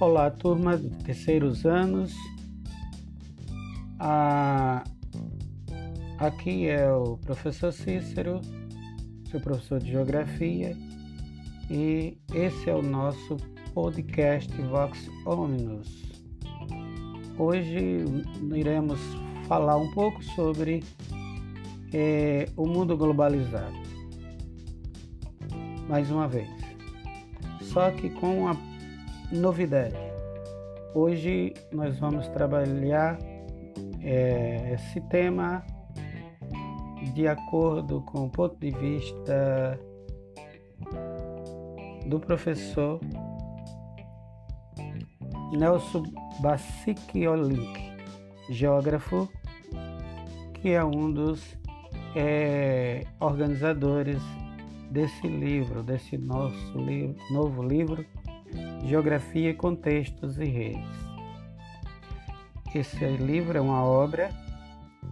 Olá, turma de terceiros anos. Ah, aqui é o professor Cícero, seu professor de Geografia, e esse é o nosso podcast Vox Omnus. Hoje iremos falar um pouco sobre é, o mundo globalizado. Mais uma vez. Só que com a novidade. Hoje nós vamos trabalhar é, esse tema de acordo com o ponto de vista do professor Nelson Basicchiolink, geógrafo, que é um dos é, organizadores desse livro, desse nosso livro, novo livro Geografia, Contextos e Redes. Esse livro é uma obra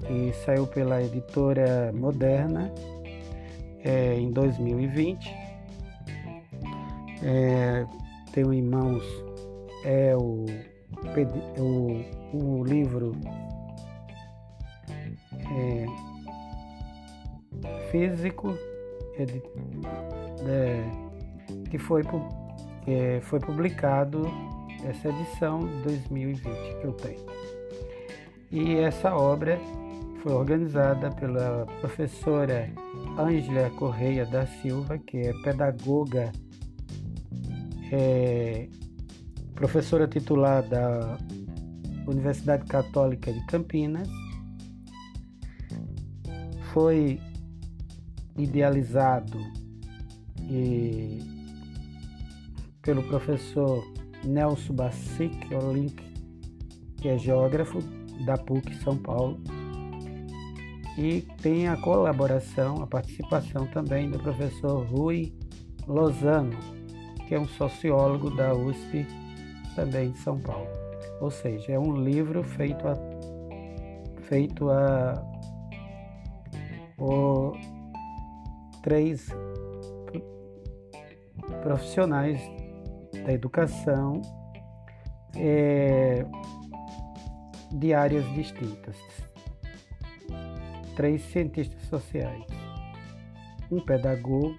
que saiu pela editora Moderna é, em 2020. É, tenho em mãos é o, o, o livro é, físico é, que foi é, foi publicado essa edição de 2020 que eu tenho. E essa obra foi organizada pela professora Ângela Correia da Silva, que é pedagoga, é, professora titular da Universidade Católica de Campinas. Foi idealizado e pelo professor Nelson Bacic Olink, que é geógrafo da PUC São Paulo. E tem a colaboração, a participação também do professor Rui Lozano, que é um sociólogo da USP, também de São Paulo. Ou seja, é um livro feito a, feito a por três profissionais da educação é, de áreas distintas. Três cientistas sociais, um pedagogo,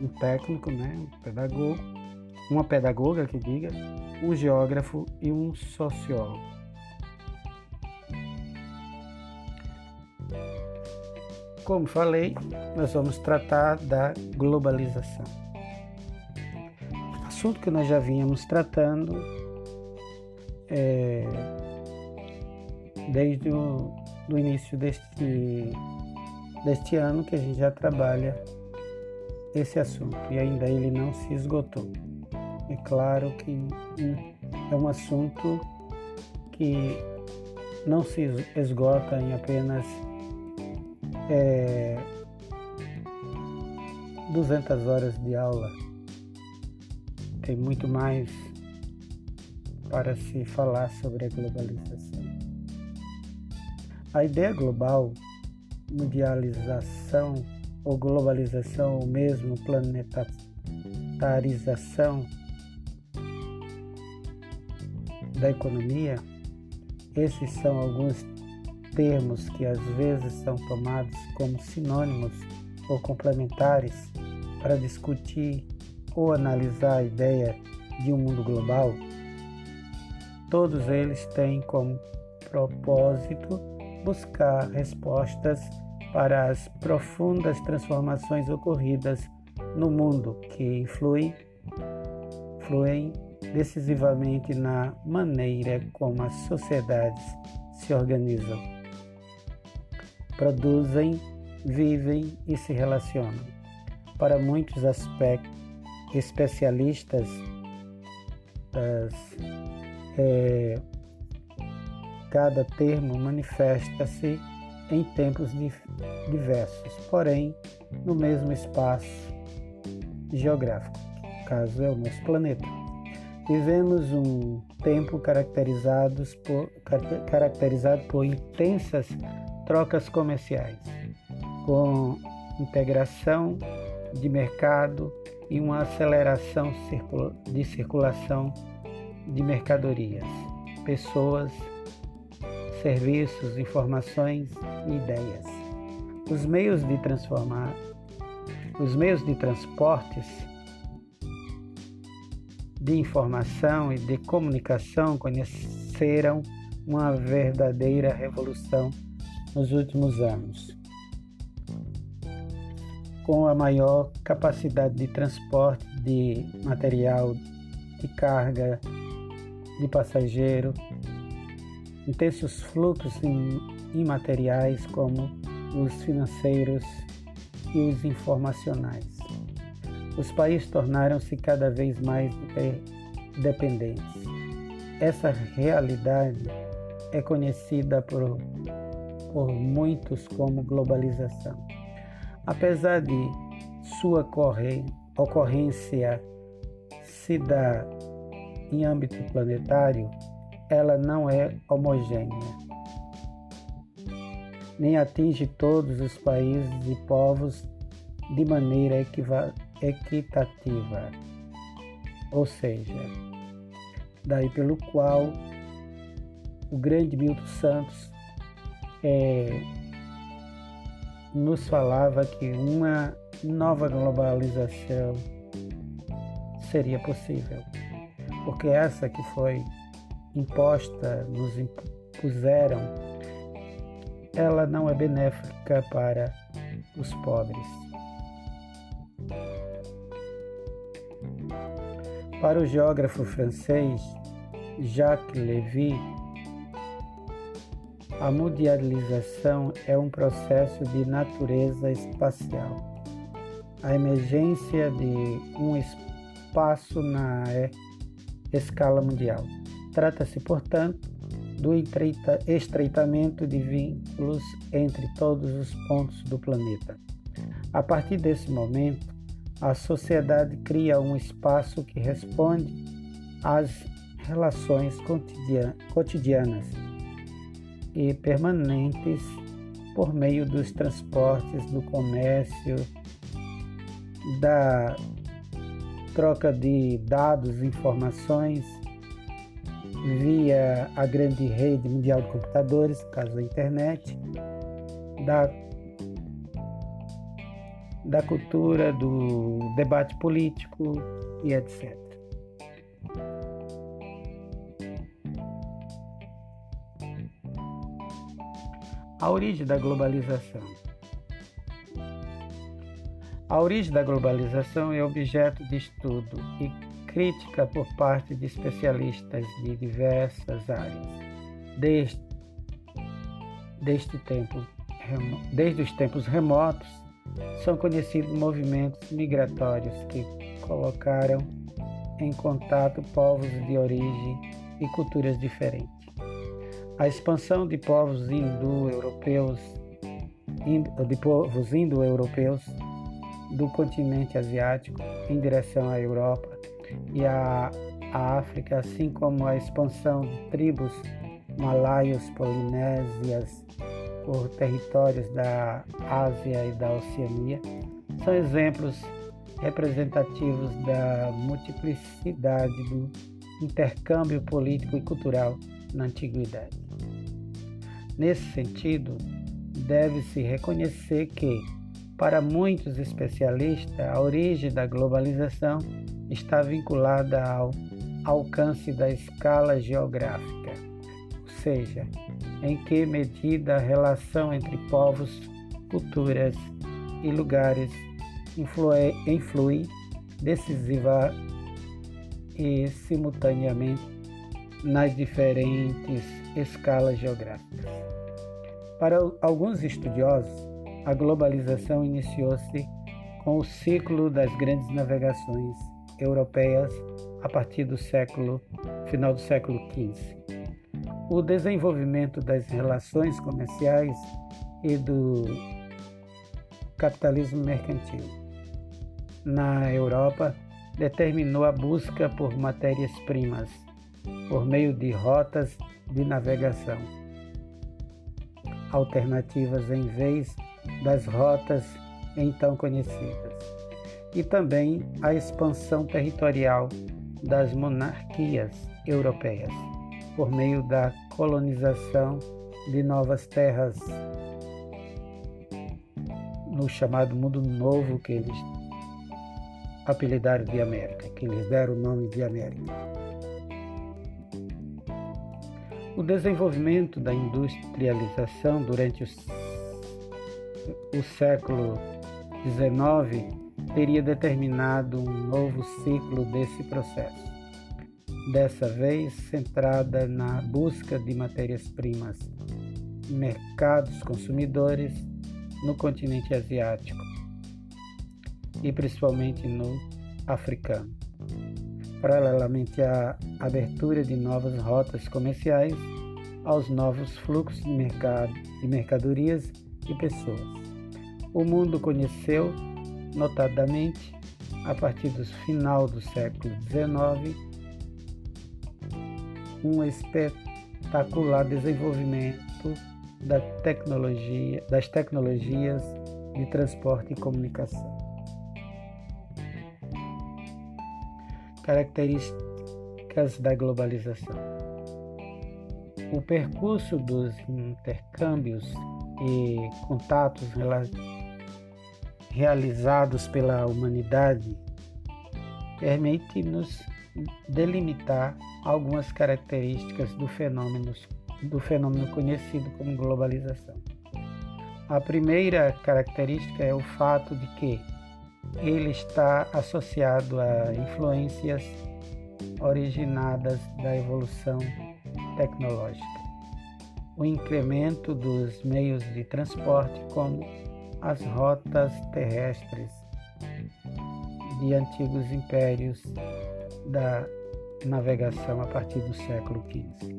um técnico, né, um pedagogo, uma pedagoga que diga, um geógrafo e um sociólogo. Como falei, nós vamos tratar da globalização assunto que nós já vínhamos tratando é, desde o do início deste, deste ano que a gente já trabalha esse assunto e ainda ele não se esgotou. É claro que é um assunto que não se esgota em apenas é, 200 horas de aula tem muito mais para se falar sobre a globalização. A ideia global, mundialização ou globalização ou mesmo planetarização da economia, esses são alguns termos que às vezes são tomados como sinônimos ou complementares para discutir ou analisar a ideia de um mundo global, todos eles têm como propósito buscar respostas para as profundas transformações ocorridas no mundo que influem, influem decisivamente na maneira como as sociedades se organizam, produzem, vivem e se relacionam. Para muitos aspectos especialistas é, cada termo manifesta-se em tempos diversos, porém no mesmo espaço geográfico, caso é o nosso planeta. Vivemos um tempo caracterizados por, caracterizado por intensas trocas comerciais, com integração de mercado e uma aceleração de circulação de mercadorias, pessoas, serviços, informações e ideias. Os meios de transformar, os meios de transportes de informação e de comunicação conheceram uma verdadeira revolução nos últimos anos. Com a maior capacidade de transporte de material, de carga, de passageiro, intensos fluxos imateriais como os financeiros e os informacionais. Os países tornaram-se cada vez mais dependentes. Essa realidade é conhecida por, por muitos como globalização. Apesar de sua ocorrência se dar em âmbito planetário, ela não é homogênea, nem atinge todos os países e povos de maneira equitativa, ou seja, daí pelo qual o grande Milton Santos é, nos falava que uma nova globalização seria possível, porque essa que foi imposta, nos impuseram, ela não é benéfica para os pobres. Para o geógrafo francês Jacques Lévy, a mundialização é um processo de natureza espacial. A emergência de um espaço na escala mundial. Trata-se, portanto, do estreitamento de vínculos entre todos os pontos do planeta. A partir desse momento, a sociedade cria um espaço que responde às relações cotidianas e permanentes por meio dos transportes, do comércio, da troca de dados, informações via a grande rede mundial de computadores, caso da internet, da, da cultura, do debate político e etc. A origem da globalização. A origem da globalização é objeto de estudo e crítica por parte de especialistas de diversas áreas. Desde, tempo, desde os tempos remotos, são conhecidos movimentos migratórios que colocaram em contato povos de origem e culturas diferentes. A expansão de povos indo-europeus, de povos indo-europeus do continente asiático em direção à Europa e a África, assim como a expansão de tribos malaios polinésias por territórios da Ásia e da Oceania, são exemplos representativos da multiplicidade do intercâmbio político e cultural na antiguidade. Nesse sentido, deve-se reconhecer que, para muitos especialistas, a origem da globalização está vinculada ao alcance da escala geográfica, ou seja, em que medida a relação entre povos, culturas e lugares influi, influi decisiva e simultaneamente nas diferentes escalas geográficas. Para alguns estudiosos, a globalização iniciou-se com o ciclo das grandes navegações europeias a partir do século final do século XV. O desenvolvimento das relações comerciais e do capitalismo mercantil na Europa determinou a busca por matérias-primas por meio de rotas de navegação alternativas em vez das rotas então conhecidas e também a expansão territorial das monarquias europeias, por meio da colonização de novas terras no chamado Mundo Novo que eles apelidaram de América, que eles deram o nome de América. O desenvolvimento da industrialização durante o, o século XIX teria determinado um novo ciclo desse processo, dessa vez centrada na busca de matérias-primas, mercados consumidores no continente asiático e principalmente no africano. Paralelamente à abertura de novas rotas comerciais, aos novos fluxos de, mercado, de mercadorias e pessoas. O mundo conheceu, notadamente, a partir do final do século XIX, um espetacular desenvolvimento da tecnologia, das tecnologias de transporte e comunicação. Características da globalização. O percurso dos intercâmbios e contatos realizados pela humanidade permite-nos delimitar algumas características do fenômeno do fenômeno conhecido como globalização. A primeira característica é o fato de que ele está associado a influências originadas da evolução tecnológica. O incremento dos meios de transporte, como as rotas terrestres de antigos impérios da navegação a partir do século XV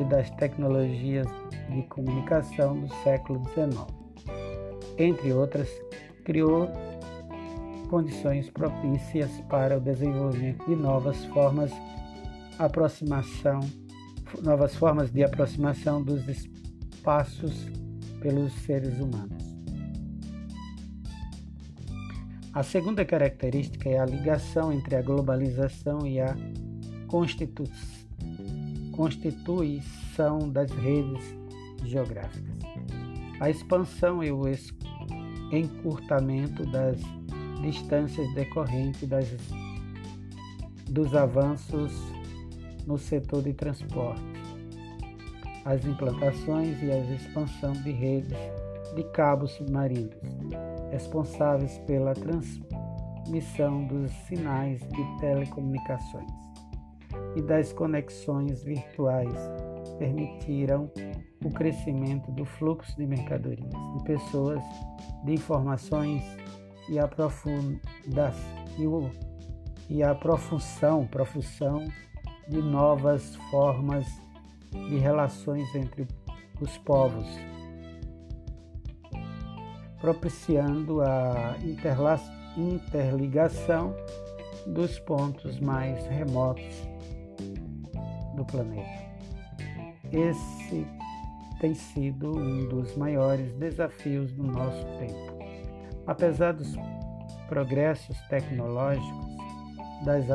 e das tecnologias de comunicação do século XIX. Entre outras, criou condições propícias para o desenvolvimento de novas formas aproximação, novas formas de aproximação dos espaços pelos seres humanos. A segunda característica é a ligação entre a globalização e a constituição das redes geográficas. A expansão e o encurtamento das distâncias decorrentes das, dos avanços no setor de transporte, as implantações e a expansão de redes de cabos submarinos, responsáveis pela transmissão dos sinais de telecomunicações e das conexões virtuais permitiram o crescimento do fluxo de mercadorias, de pessoas, de informações e a, e, o, e a profusão, profusão de novas formas de relações entre os povos, propiciando a interligação dos pontos mais remotos do planeta. Esse tem sido um dos maiores desafios do nosso tempo. Apesar dos progressos tecnológicos, das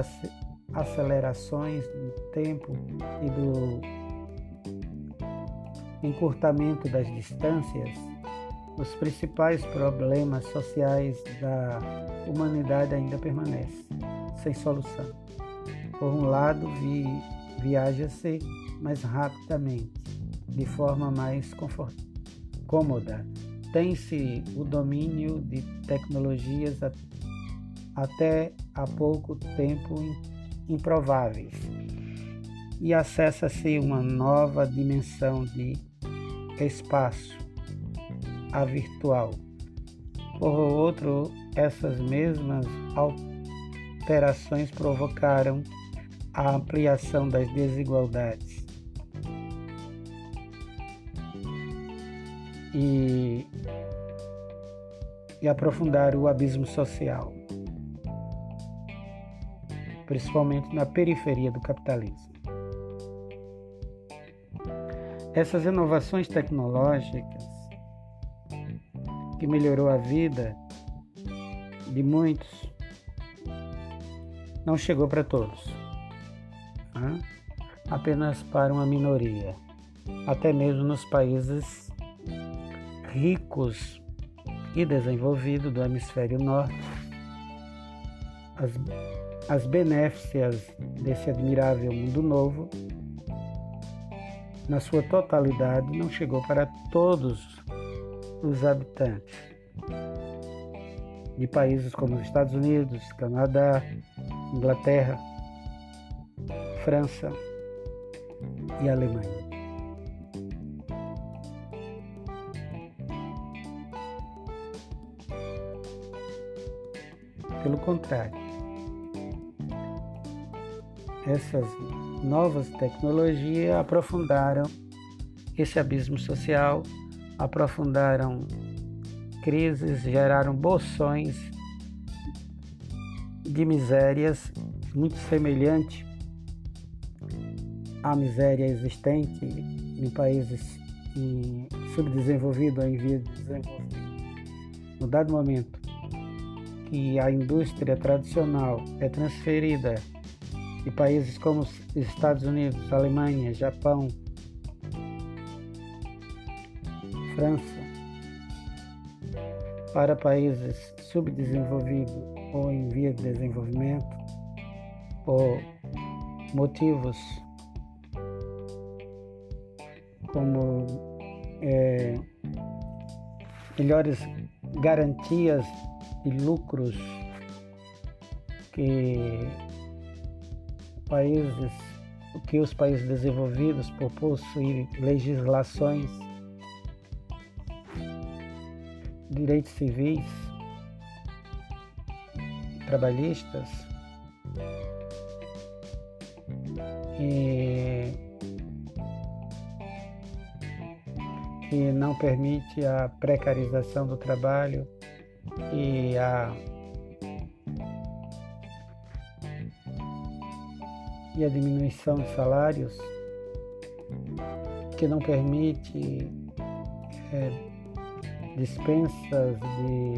acelerações do tempo e do encurtamento das distâncias, os principais problemas sociais da humanidade ainda permanecem sem solução. Por um lado, vi viaja-se mais rapidamente, de forma mais cômoda. Tem-se o domínio de tecnologias até há pouco tempo improváveis e acessa-se uma nova dimensão de espaço, a virtual. Por outro, essas mesmas alterações provocaram a ampliação das desigualdades e, e aprofundar o abismo social, principalmente na periferia do capitalismo. Essas inovações tecnológicas que melhorou a vida de muitos não chegou para todos. Né? apenas para uma minoria. Até mesmo nos países ricos e desenvolvidos do hemisfério norte, as, as benéficias desse admirável mundo novo, na sua totalidade, não chegou para todos os habitantes de países como os Estados Unidos, Canadá, Inglaterra, França e Alemanha. Pelo contrário, essas novas tecnologias aprofundaram esse abismo social, aprofundaram crises, geraram bolsões de misérias muito semelhante à miséria existente em países subdesenvolvidos ou em via de desenvolvimento. No dado momento que a indústria tradicional é transferida de países como os Estados Unidos, Alemanha, Japão, França, para países subdesenvolvidos ou em via de desenvolvimento, por motivos como é, melhores garantias e lucros que países que os países desenvolvidos por possuir legislações direitos civis trabalhistas e que não permite a precarização do trabalho e a e a diminuição de salários que não permite é, dispensas de,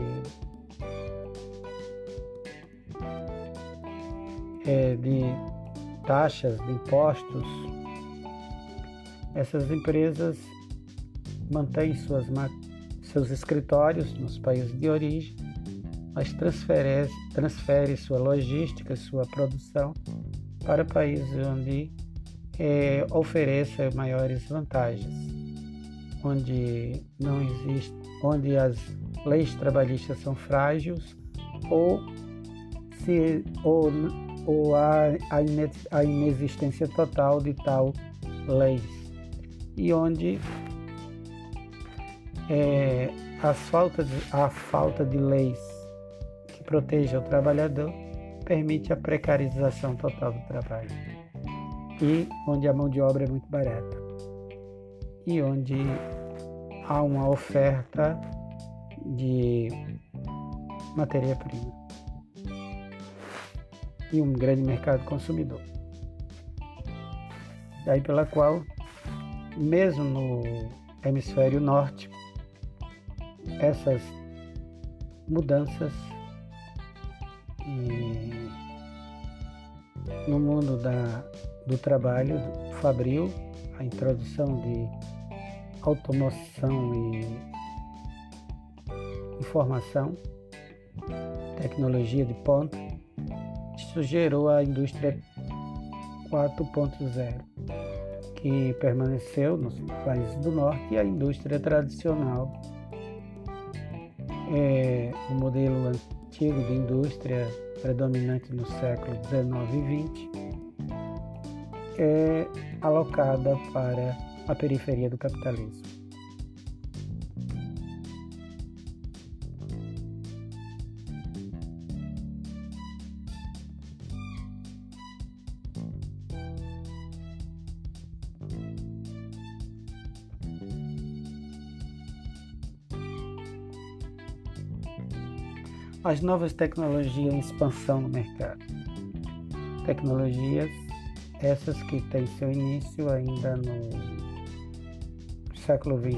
é, de taxas, de impostos, essas empresas mantêm suas, seus escritórios nos países de origem, mas transfere, transfere sua logística, sua produção para países onde é, ofereça maiores vantagens, onde não existe, onde as leis trabalhistas são frágeis ou se ou, ou há a inexistência total de tal leis e onde é, as falta de, a falta de leis que protejam o trabalhador permite a precarização total do trabalho. E onde a mão de obra é muito barata. E onde há uma oferta de matéria-prima. E um grande mercado consumidor. Daí pela qual, mesmo no hemisfério norte, essas mudanças no mundo da, do trabalho fabril, a introdução de automação e informação, tecnologia de ponta, isso gerou a indústria 4.0, que permaneceu nos países do norte e a indústria tradicional é o modelo antigo de indústria predominante no século XIX e XX é alocada para a periferia do capitalismo. As novas tecnologias em expansão no mercado. Tecnologias essas que têm seu início ainda no século XX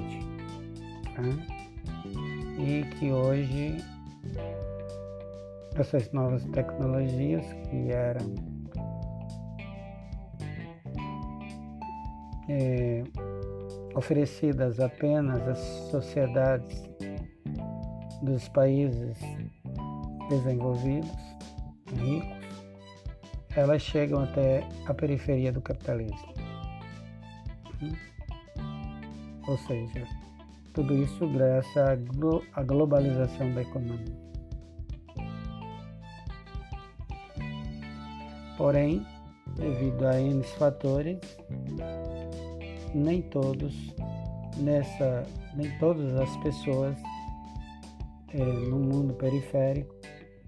né? e que hoje essas novas tecnologias que eram é, oferecidas apenas às sociedades dos países desenvolvidos, ricos, elas chegam até a periferia do capitalismo. Ou seja, tudo isso graças à globalização da economia. Porém, devido a N fatores, nem todos nessa, nem todas as pessoas é, no mundo periférico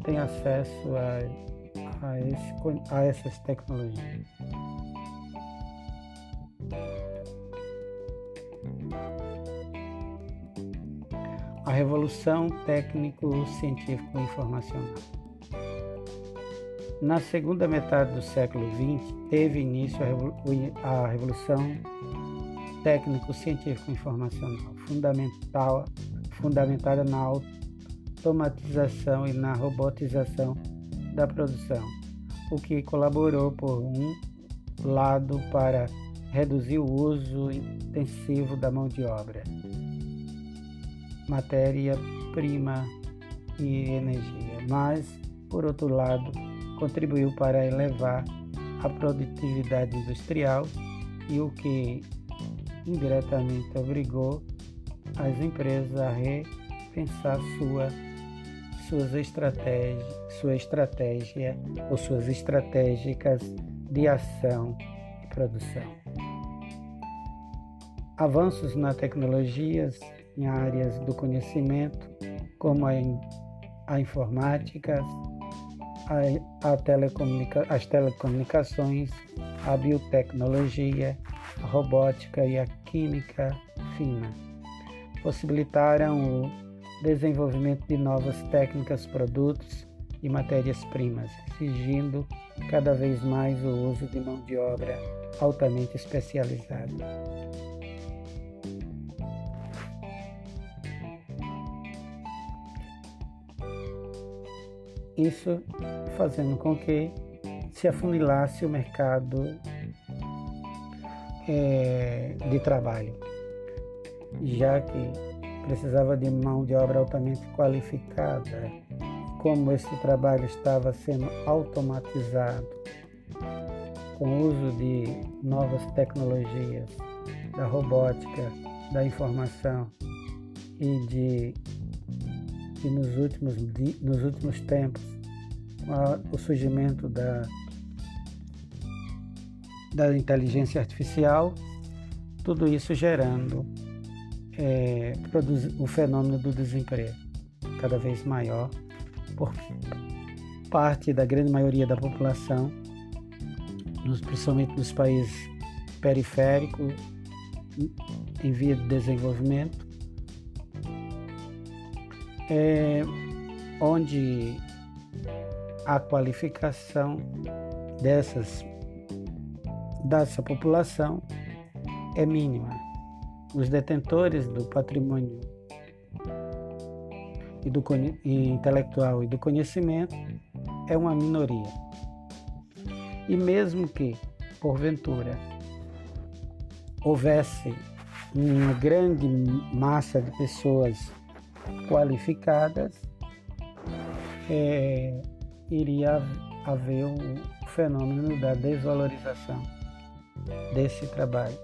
têm acesso a, a, esse, a essas tecnologias. A revolução técnico-científico-informacional. Na segunda metade do século XX, teve início a Revolução Técnico-Científico-Informacional, fundamental, fundamentada na automatização e na robotização da produção, o que colaborou, por um lado, para reduzir o uso intensivo da mão de obra, matéria-prima e energia, mas, por outro lado, contribuiu para elevar a produtividade industrial e o que indiretamente obrigou as empresas a repensar sua, suas estratégias, sua estratégia ou suas estratégicas de ação e produção. Avanços na tecnologias em áreas do conhecimento, como a, a informática, a, a telecomunica as telecomunicações, a biotecnologia, a robótica e a química fina. Possibilitaram o desenvolvimento de novas técnicas, produtos e matérias-primas, exigindo cada vez mais o uso de mão de obra altamente especializada. Isso fazendo com que se afunilasse o mercado é, de trabalho, já que precisava de mão de obra altamente qualificada. Como esse trabalho estava sendo automatizado com o uso de novas tecnologias, da robótica, da informação e de que nos últimos, nos últimos tempos, o surgimento da, da inteligência artificial, tudo isso gerando é, o fenômeno do desemprego cada vez maior por parte da grande maioria da população, nos, principalmente nos países periféricos, em via de desenvolvimento, é, onde a qualificação dessas dessa população é mínima. Os detentores do patrimônio e do e intelectual e do conhecimento é uma minoria. E mesmo que, porventura, houvesse uma grande massa de pessoas qualificadas, é, iria haver o fenômeno da desvalorização desse trabalho,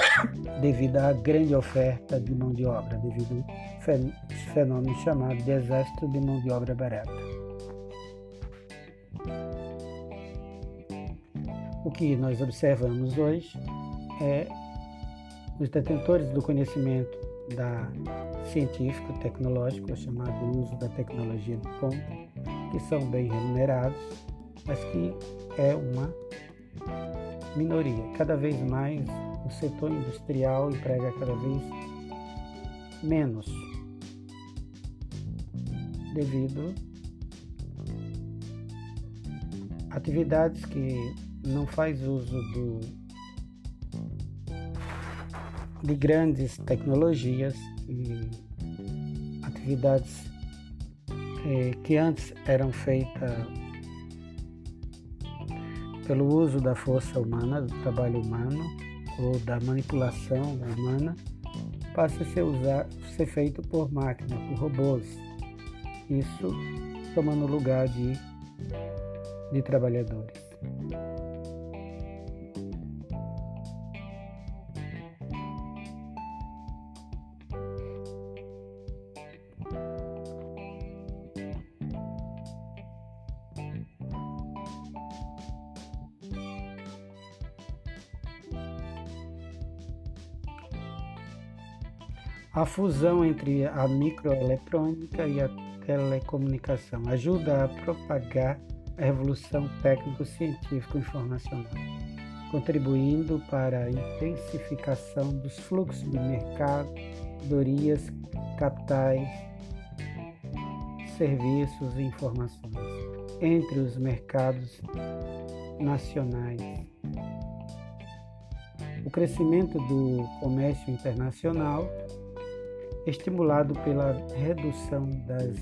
devido à grande oferta de mão de obra, devido ao fenômeno chamado de exército de mão de obra barata. O que nós observamos hoje é os detentores do conhecimento da científico tecnológico, chamado uso da tecnologia de ponta, que são bem remunerados, mas que é uma minoria. Cada vez mais o setor industrial emprega cada vez menos devido a atividades que não faz uso do de grandes tecnologias e atividades é, que antes eram feitas pelo uso da força humana, do trabalho humano, ou da manipulação humana passa a ser, usar, ser feito por máquinas, por robôs. Isso tomando lugar de, de trabalhadores. A fusão entre a microeletrônica e a telecomunicação ajuda a propagar a revolução técnico-científico informacional, contribuindo para a intensificação dos fluxos de mercadorias, capitais, serviços e informações entre os mercados nacionais. O crescimento do comércio internacional estimulado pela redução das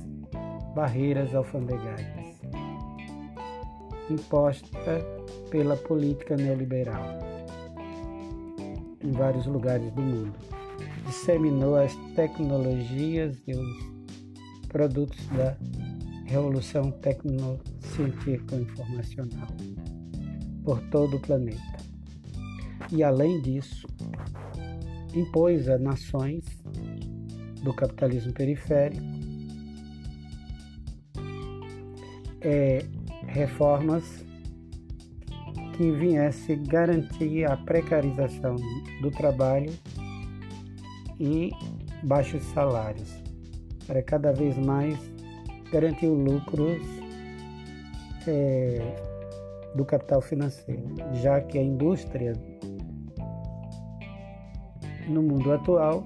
barreiras alfandegárias imposta pela política neoliberal em vários lugares do mundo. Disseminou as tecnologias e os produtos da revolução tecnocientífica informacional por todo o planeta. E além disso, impôs a nações do capitalismo periférico, é, reformas que viesse garantir a precarização do trabalho e baixos salários, para cada vez mais garantir lucros é, do capital financeiro, já que a indústria no mundo atual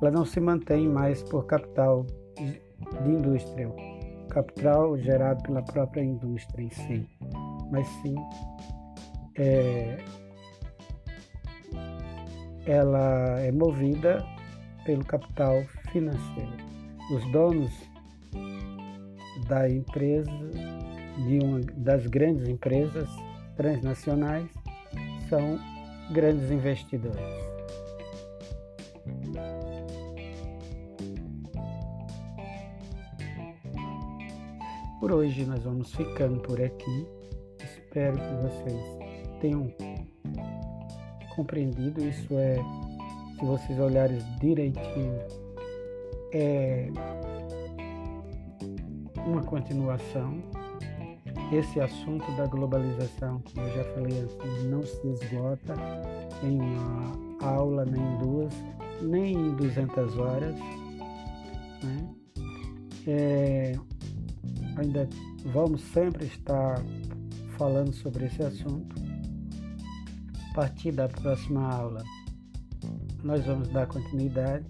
ela não se mantém mais por capital de indústria, capital gerado pela própria indústria em si, mas sim é, ela é movida pelo capital financeiro. Os donos da empresa, de uma das grandes empresas transnacionais, são grandes investidores. Por hoje nós vamos ficando por aqui. Espero que vocês tenham compreendido. Isso é, se vocês olharem direitinho, é uma continuação. Esse assunto da globalização, como eu já falei antes, não se esgota em uma aula, nem em duas, nem em 200 horas. Né? É, ainda vamos sempre estar falando sobre esse assunto. A partir da próxima aula, nós vamos dar continuidade.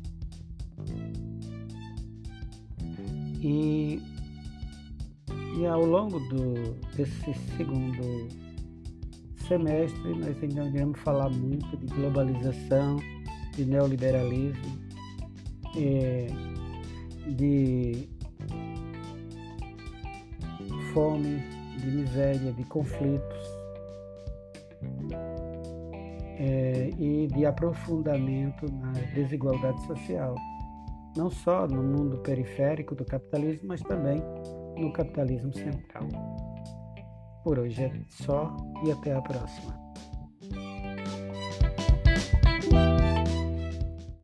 E, e ao longo do, desse segundo semestre, nós ainda iremos falar muito de globalização, de neoliberalismo, eh, de fome, de miséria, de conflitos é, e de aprofundamento na desigualdade social, não só no mundo periférico do capitalismo, mas também no capitalismo central. Por hoje é só e até a próxima.